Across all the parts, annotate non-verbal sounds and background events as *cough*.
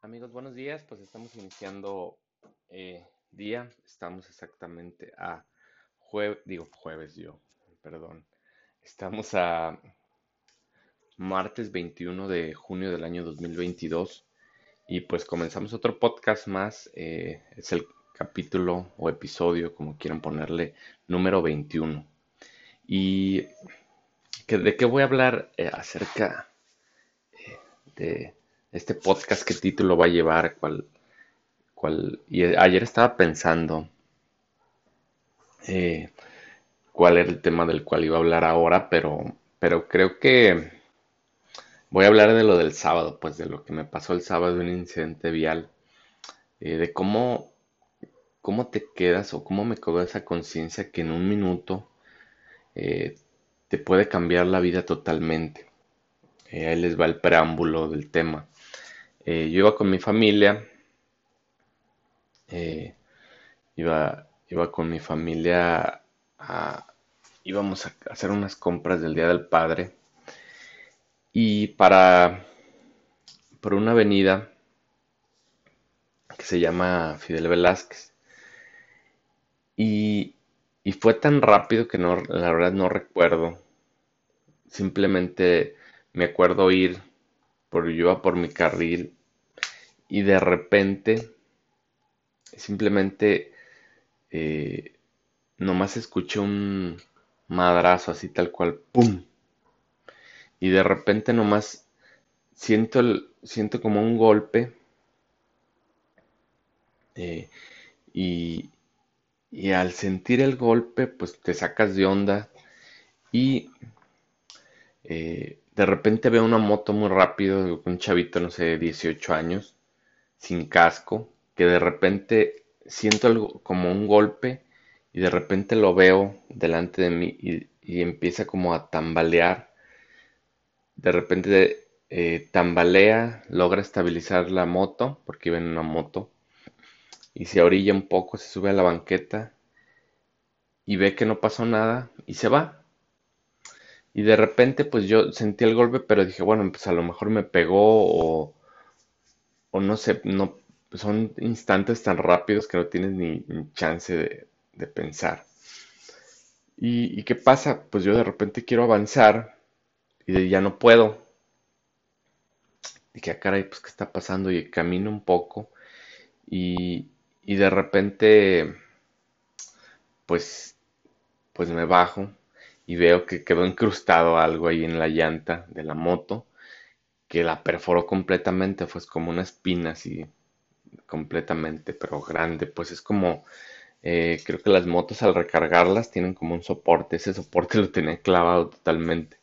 Amigos, buenos días. Pues estamos iniciando eh, día. Estamos exactamente a jueves, digo jueves yo, perdón. Estamos a martes 21 de junio del año 2022 y pues comenzamos otro podcast más. eh, es el capítulo o episodio, como quieran ponerle, número 21. ¿Y de qué voy a hablar eh, acerca de este podcast? ¿Qué título va a llevar? ¿Cuál, cuál? Y ayer estaba pensando eh, cuál era el tema del cual iba a hablar ahora, pero, pero creo que voy a hablar de lo del sábado, pues de lo que me pasó el sábado, un incidente vial, eh, de cómo, cómo te quedas o cómo me quedó esa conciencia que en un minuto eh, te puede cambiar la vida totalmente. Ahí les va el preámbulo del tema. Eh, yo iba con mi familia, eh, iba, iba con mi familia a, íbamos a hacer unas compras del Día del Padre y para por una avenida que se llama Fidel Velázquez y, y fue tan rápido que no, la verdad no recuerdo. Simplemente me acuerdo ir por yo iba por mi carril y de repente simplemente eh, nomás escuché un madrazo así tal cual, ¡pum! Y de repente nomás siento, el, siento como un golpe eh, y, y al sentir el golpe pues te sacas de onda y eh, de repente veo una moto muy rápido, un chavito, no sé, 18 años, sin casco, que de repente siento algo como un golpe y de repente lo veo delante de mí y, empieza como a tambalear. De repente eh, tambalea, logra estabilizar la moto, porque iba en una moto, y se orilla un poco, se sube a la banqueta y ve que no pasó nada y se va. Y de repente pues yo sentí el golpe, pero dije, bueno, pues a lo mejor me pegó o, o no sé, no, son instantes tan rápidos que no tienes ni, chance de, de pensar. ¿Y, ¿Y qué pasa? Pues yo de repente quiero avanzar y de- ya no puedo. Dije, ah, caray, pues ¿qué está pasando? Y camino un poco y, y de repente pues, pues me bajo y veo que quedó incrustado algo ahí en la llanta de la moto que la perforó completamente, pues como una espina así completamente, pero grande, pues es como, eh, creo que las motos al recargarlas tienen como un soporte, ese soporte lo tenía clavado totalmente.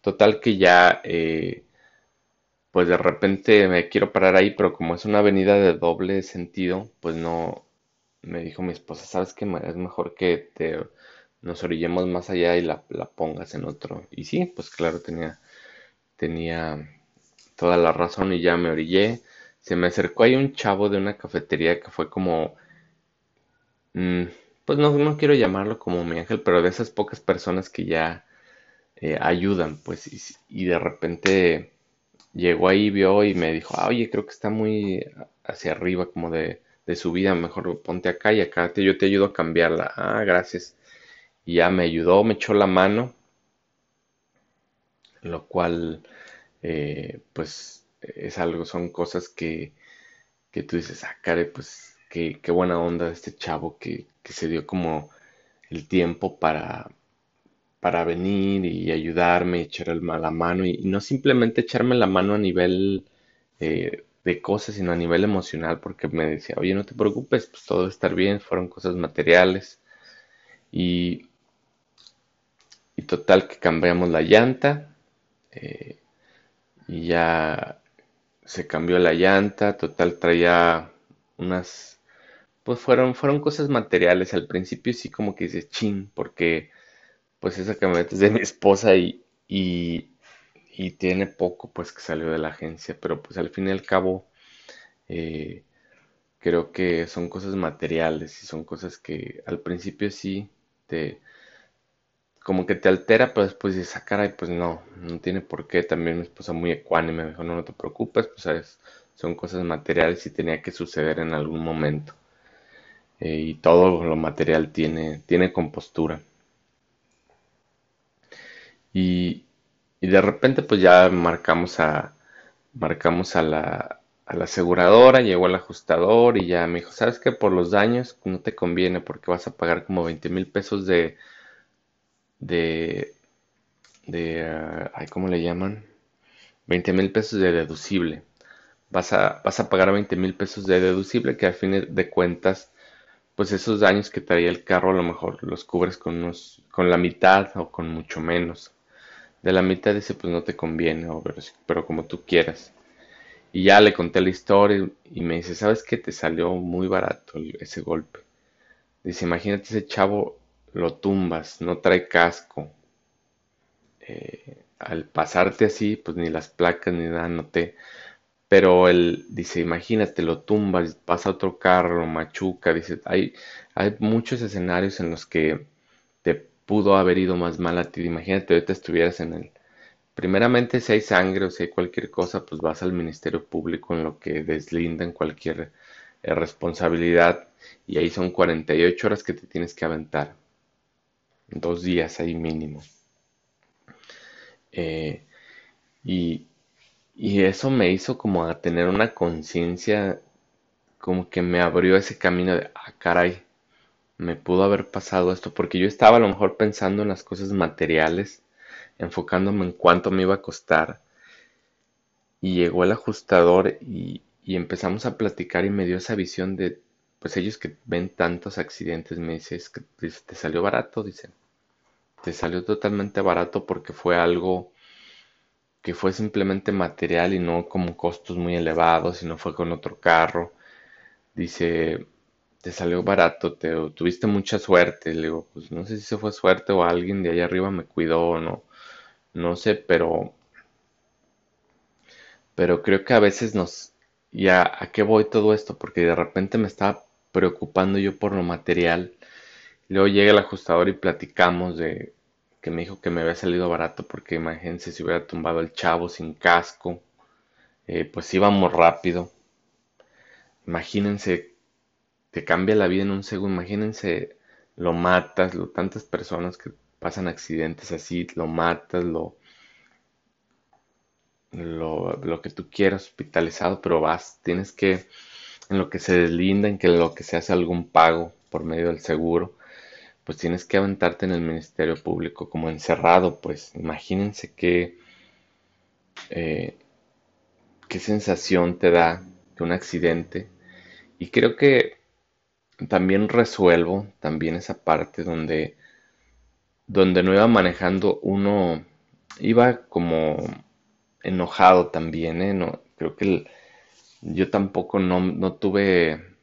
Total que ya, eh, pues de repente me quiero parar ahí, pero como es una avenida de doble sentido, pues no, me dijo mi esposa, ¿sabes qué? Es mejor que te, nos orillemos más allá y la, la pongas en otro. Y sí, pues claro, tenía, tenía toda la razón y ya me orillé. Se me acercó ahí un chavo de una cafetería que fue como, mm, pues no, no quiero llamarlo como mi ángel, pero de esas pocas personas que ya eh, ayudan, pues, y, de repente llegó ahí, vio y me dijo, ah, oye, creo que está muy hacia arriba, como de, de subida, mejor ponte acá y acá te, yo te ayudo a cambiarla. Ah, gracias. Y ya me ayudó, me echó la mano, lo cual, eh, pues, es algo, son cosas que, que tú dices, ah, caray, pues, qué, qué buena onda este chavo que, que se dio como el tiempo para, para venir y ayudarme, echar la mano y, y no simplemente echarme la mano a nivel eh, de cosas, sino a nivel emocional, porque me decía, oye, no te preocupes, pues todo va a estar bien, fueron cosas materiales y, y total que cambiamos la llanta eh, y ya se cambió la llanta, total traía unas, pues fueron, fueron cosas materiales, al principio sí como que dices, chin, porque pues esa camioneta es de mi esposa y, y, tiene poco pues que salió de la agencia, pero pues al fin y al cabo eh, creo que son cosas materiales y son cosas que al principio sí te como que te altera, pero después dices, ah, caray, pues no, no tiene por qué. También mi esposa muy ecuánime me dijo, no, te preocupes, pues es son cosas materiales y tenía que suceder en algún momento. Eh, y todo lo material tiene, tiene compostura. Y, de repente pues ya marcamos a, marcamos a la, a la aseguradora, llegó el ajustador y ya me dijo, ¿sabes que Por los daños no te conviene porque vas a pagar como 20 mil pesos de, de, de, uh, ¿cómo le llaman? 20 mil pesos de deducible. Vas a, vas a pagar 20 mil pesos de deducible que al fin de cuentas, pues esos daños que traía el carro a lo mejor los cubres con, unos, con la mitad o con mucho menos. De la mitad dice, pues no te conviene, pero, como tú quieras. Y ya le conté la historia y me dice, ¿sabes qué? Te salió muy barato ese golpe. Dice, imagínate ese chavo, lo tumbas, no trae casco. Eh, al pasarte así, pues ni las placas ni nada noté. Pero él dice, imagínate, lo tumbas, pasa otro carro, machuca. Dice, hay, hay muchos escenarios en los que te pudo haber ido más mal a ti. Imagínate, ahorita estuvieras en el... Primeramente, si hay sangre o si hay cualquier cosa, pues vas al Ministerio Público en lo que deslindan cualquier eh, responsabilidad. Y ahí son 48 horas que te tienes que aventar. Dos días ahí mínimo. Eh, y, eso me hizo como tener una conciencia, como que me abrió ese camino de, ah, caray, me pudo haber pasado esto, porque yo estaba a lo mejor pensando en las cosas materiales, enfocándome en cuánto me iba a costar. Y llegó el ajustador y, y empezamos a platicar y me dio esa visión de, pues ellos que ven tantos accidentes, me dice, es que te salió barato, dicen te salió totalmente barato porque fue algo que fue simplemente material y no como costos muy elevados, sino fue con otro carro. Dice, te salió barato, te tuviste mucha suerte. Le digo, pues no sé si se fue suerte o alguien de allá arriba me cuidó o no. No sé, pero pero creo que a veces nos ¿y a, a qué voy todo esto? Porque de repente me estaba preocupando yo por lo material. Luego llega el ajustador y platicamos de que me dijo que me había salido barato porque imagínense si hubiera tumbado el chavo sin casco, eh, pues íbamos rápido. Imagínense, te cambia la vida en un segundo, imagínense, lo matas, lo, tantas personas que pasan accidentes así, lo matas, lo, lo, lo que tú quieras hospitalizado, pero vas, tienes que, en lo que se deslinda, en que lo que se hace algún pago por medio del seguro, pues tienes que aventarte en el Ministerio Público como encerrado, pues imagínense qué, eh, qué sensación te da de un accidente. Y creo que también resuelvo también esa parte donde, donde no iba manejando uno, iba como enojado también, ¿eh? No, creo que yo tampoco no, no tuve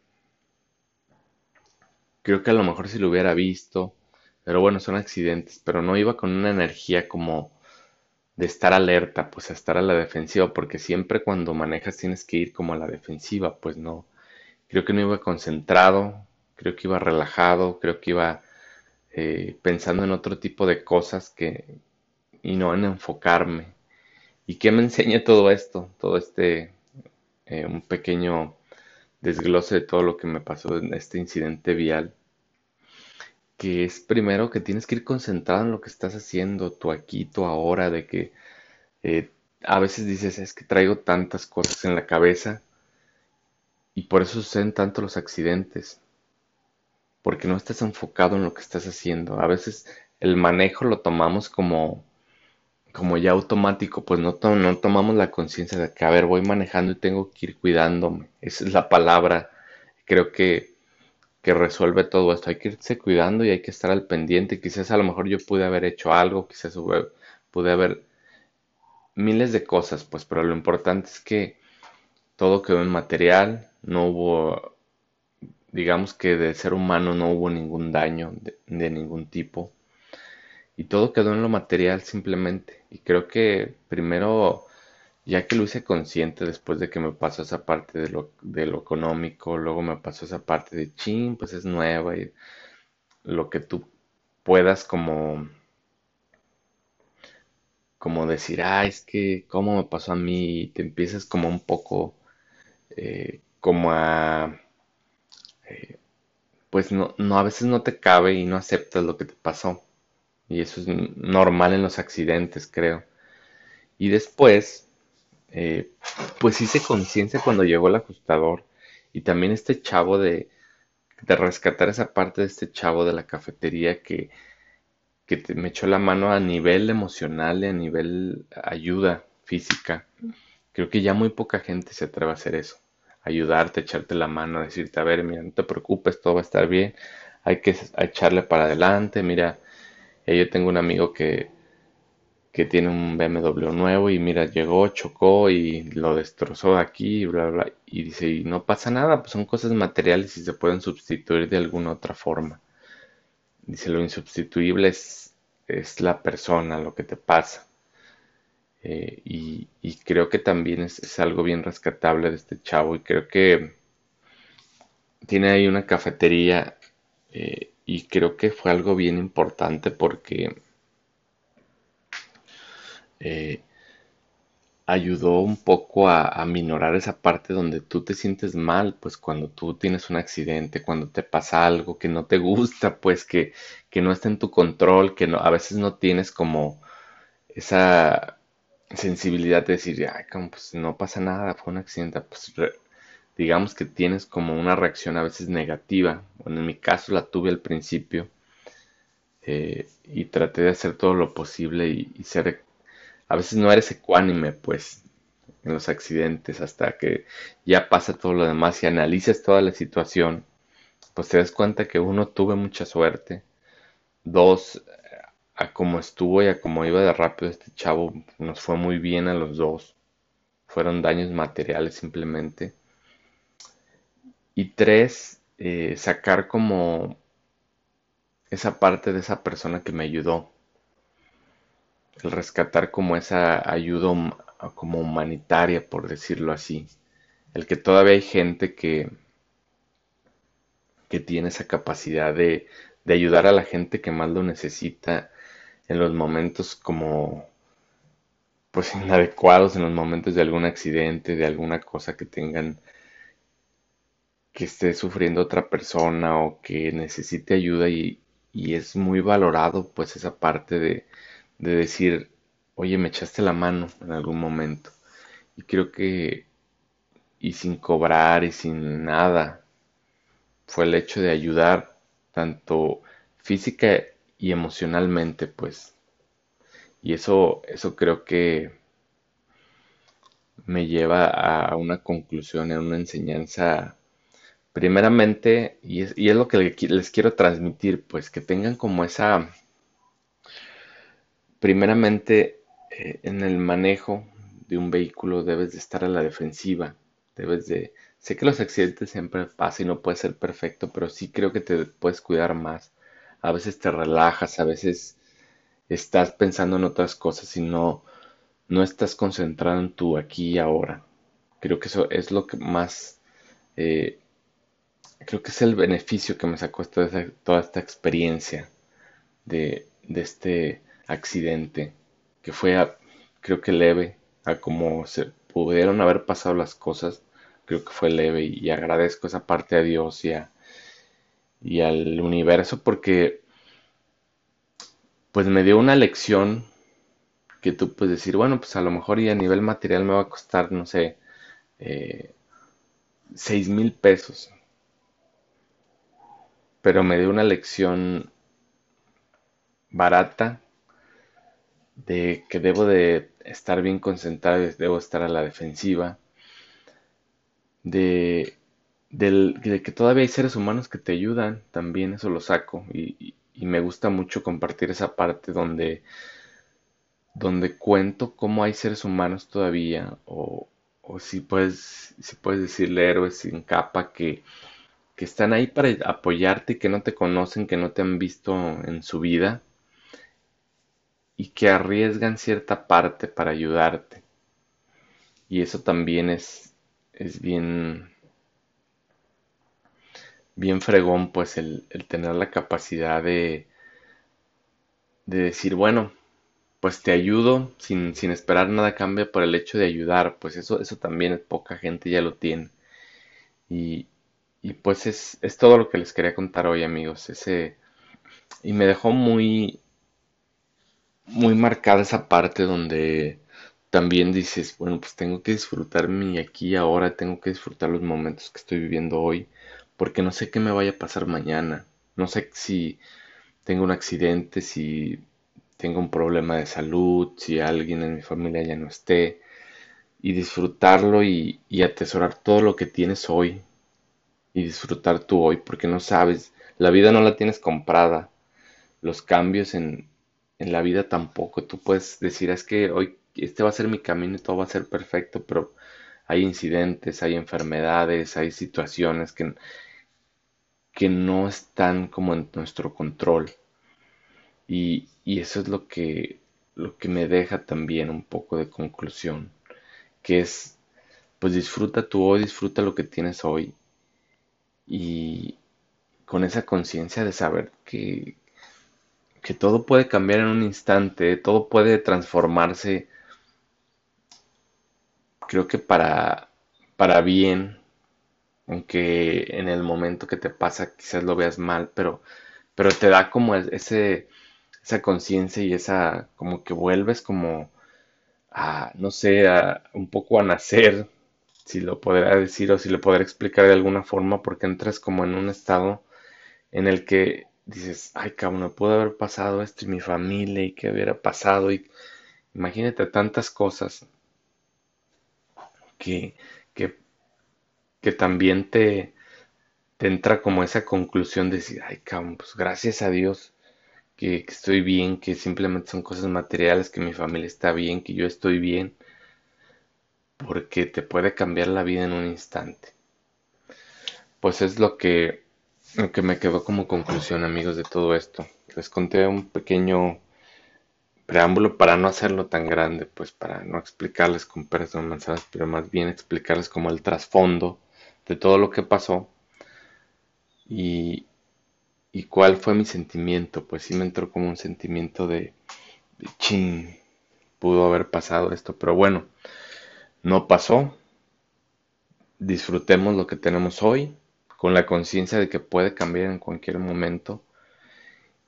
Creo que a lo mejor si lo hubiera visto, pero bueno, son accidentes, pero no iba con una energía como de estar alerta, pues a estar a la defensiva, porque siempre cuando manejas tienes que ir como a la defensiva, pues no. Creo que no iba concentrado, creo que iba relajado, creo que iba eh, pensando en otro tipo de cosas que y no en enfocarme. ¿Y qué me enseña todo esto? Todo este eh, un pequeño desglose de todo lo que me pasó en este incidente vial, que es primero que tienes que ir concentrado en lo que estás haciendo, tu aquí, tu ahora, de que eh, a veces dices, es que traigo tantas cosas en la cabeza y por eso suceden tanto los accidentes, porque no estás enfocado en lo que estás haciendo. A veces el manejo lo tomamos como como ya automático, pues no, no tomamos la conciencia de que, a ver, voy manejando y tengo que ir cuidándome. Esa es la palabra, creo que, que resuelve todo esto. Hay que irse cuidando y hay que estar al pendiente. Quizás a lo mejor yo pude haber hecho algo, quizás pude haber miles de cosas, pues, pero lo importante es que todo quedó en material, no hubo, digamos que de ser humano no hubo ningún daño de ningún tipo y todo quedó en lo material simplemente. Y creo que primero, ya que lo hice consciente después de que me pasó esa parte de lo, de lo económico, luego me pasó esa parte de chin, pues es nueva y lo que tú puedas como como decir, ah, es que cómo me pasó a mí, y te empiezas como un poco eh, como a... Eh, pues no, no, a veces no te cabe y no aceptas lo que te pasó. Y eso es normal en los accidentes, creo. Y después, eh, pues hice conciencia cuando llegó el ajustador. Y también este chavo de, de rescatar esa parte de este chavo de la cafetería que, que me echó la mano a nivel emocional y a nivel ayuda física. Creo que ya muy poca gente se atreve a hacer eso. Ayudarte, echarte la mano, decirte, a ver, mira, no te preocupes, todo va a estar bien. Hay que echarle para adelante. Mira, yo tengo un amigo que, que tiene un BMW nuevo y mira, llegó, chocó y lo destrozó aquí y bla, bla. Y dice, y no pasa nada, pues son cosas materiales y se pueden sustituir de alguna otra forma. Dice, lo insubstituible es, es la persona, lo que te pasa. Eh, y, creo que también es, algo bien rescatable de este chavo y creo que tiene ahí una cafetería eh, y creo que fue algo bien importante porque eh, ayudó un poco a, a, minorar esa parte donde tú te sientes mal, pues cuando tú tienes un accidente, cuando te pasa algo que no te gusta, pues que, que no está en tu control, que no, a veces no tienes como esa sensibilidad de decir, ay, como pues no pasa nada, fue un accidente, pues digamos que tienes como una reacción a veces negativa, bueno, en mi caso la tuve al principio eh, y traté de hacer todo lo posible y, y ser a veces no eres ecuánime, pues, en los accidentes, hasta que ya pasa todo lo demás y analices toda la situación, pues te das cuenta que uno tuve mucha suerte, dos, a como estuvo y a como iba de rápido este chavo, nos fue muy bien a los dos, fueron daños materiales simplemente, y tres, eh, sacar como esa parte de esa persona que me ayudó, el rescatar como esa ayuda como humanitaria, por decirlo así. El que todavía hay gente que, que tiene esa capacidad de, de ayudar a la gente que más lo necesita en los momentos como pues *laughs* inadecuados, en los momentos de algún accidente, de alguna cosa que tengan que esté sufriendo otra persona o que necesite ayuda y, y es muy valorado pues esa parte de, de decir, oye, me echaste la mano en algún momento. Y creo que, y sin cobrar y sin nada, fue el hecho de ayudar tanto física y emocionalmente, pues. Y eso, eso creo que me lleva a una conclusión, a una enseñanza, primeramente, y es, y es lo que les quiero transmitir, pues que tengan como esa Primeramente, eh, en el manejo de un vehículo debes de estar a la defensiva. Debes de... Sé que los accidentes siempre pasan y no puede ser perfecto, pero sí creo que te puedes cuidar más. A veces te relajas, a veces estás pensando en otras cosas y no, no estás concentrado en tu aquí y ahora. Creo que eso es lo que más... Eh, creo que es el beneficio que me sacó toda, toda esta experiencia de, de este accidente, que fue, creo que leve, a como se pudieron haber pasado las cosas, creo que fue leve y, agradezco esa parte a Dios y, y al universo porque pues me dio una lección que tú puedes decir, bueno, pues a lo mejor y a nivel material me va a costar, no sé, eh, seis mil pesos. Pero me dio una lección barata de que debo de estar bien concentrado y debo estar a la defensiva, de, que todavía hay seres humanos que te ayudan, también eso lo saco y, me gusta mucho compartir esa parte donde, donde cuento cómo hay seres humanos todavía o, o si puedes, si puedes decirle héroes sin capa que, que están ahí para apoyarte, que no te conocen, que no te han visto en su vida y que arriesgan cierta parte para ayudarte. Y eso también es, es bien, bien fregón, pues el, tener la capacidad de, de decir, bueno, pues te ayudo sin, sin esperar nada cambia por el hecho de ayudar, pues eso, eso también poca gente ya lo tiene. Y, y pues es, es todo lo que les quería contar hoy, amigos. Ese, y me dejó muy, muy marcada esa parte donde también dices, bueno, pues tengo que disfrutar mi aquí y ahora, tengo que disfrutar los momentos que estoy viviendo hoy, porque no sé qué me vaya a pasar mañana. No sé si tengo un accidente, si tengo un problema de salud, si alguien en mi familia ya no esté, y disfrutarlo y, y atesorar todo lo que tienes hoy, y disfrutar tú hoy, porque no sabes, la vida no la tienes comprada, los cambios en, en la vida tampoco. Tú puedes decir, es que hoy este va a ser mi camino y todo va a ser perfecto, pero hay incidentes, hay enfermedades, hay situaciones que, que no están como en nuestro control. Y, y eso es lo que, lo que me deja también un poco de conclusión, que es, pues disfruta tu hoy, disfruta lo que tienes hoy. Y con esa conciencia de saber que, que todo puede cambiar en un instante, todo puede transformarse, creo que para, para bien, aunque en el momento que te pasa quizás lo veas mal, pero, pero te da como ese, esa conciencia y esa, como que vuelves como a, no sé, a, un poco a nacer, si lo podrá decir o si lo podrá explicar de alguna forma, porque entras como en un estado en el que dices, ay cabrón, no pudo haber pasado esto y mi familia y qué hubiera pasado y imagínate tantas cosas que, que, que también te, te entra como esa conclusión de decir, ay cabrón, pues gracias a Dios que, que estoy bien, que simplemente son cosas materiales, que mi familia está bien, que yo estoy bien, porque te puede cambiar la vida en un instante. Pues es lo que lo que me quedó como conclusión, amigos, de todo esto. Les conté un pequeño preámbulo para no hacerlo tan grande, pues para no explicarles con peras manzanas, pero más bien explicarles como el trasfondo de todo lo que pasó y, y cuál fue mi sentimiento. Pues sí me entró como un sentimiento de, de ching, pudo haber pasado esto, pero bueno, no pasó. Disfrutemos lo que tenemos hoy con la conciencia de que puede cambiar en cualquier momento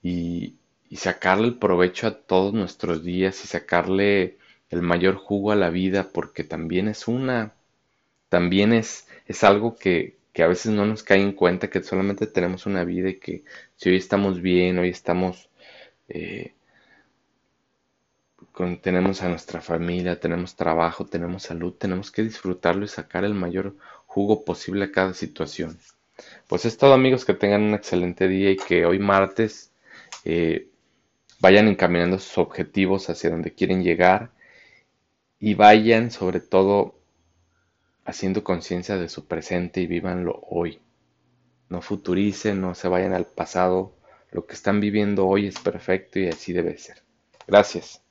y, sacarle el provecho a todos nuestros días y sacarle el mayor jugo a la vida porque también es una, también es, es algo que, que a veces no nos cae en cuenta que solamente tenemos una vida y que si hoy estamos bien, hoy estamos, eh, tenemos a nuestra familia, tenemos trabajo, tenemos salud, tenemos que disfrutarlo y sacar el mayor jugo posible a cada situación. Pues es todo amigos, que tengan un excelente día y que hoy martes eh, vayan encaminando sus objetivos hacia donde quieren llegar y vayan sobre todo haciendo conciencia de su presente y vívanlo hoy. No futuricen, no se vayan al pasado. Lo que están viviendo hoy es perfecto y así debe ser. Gracias.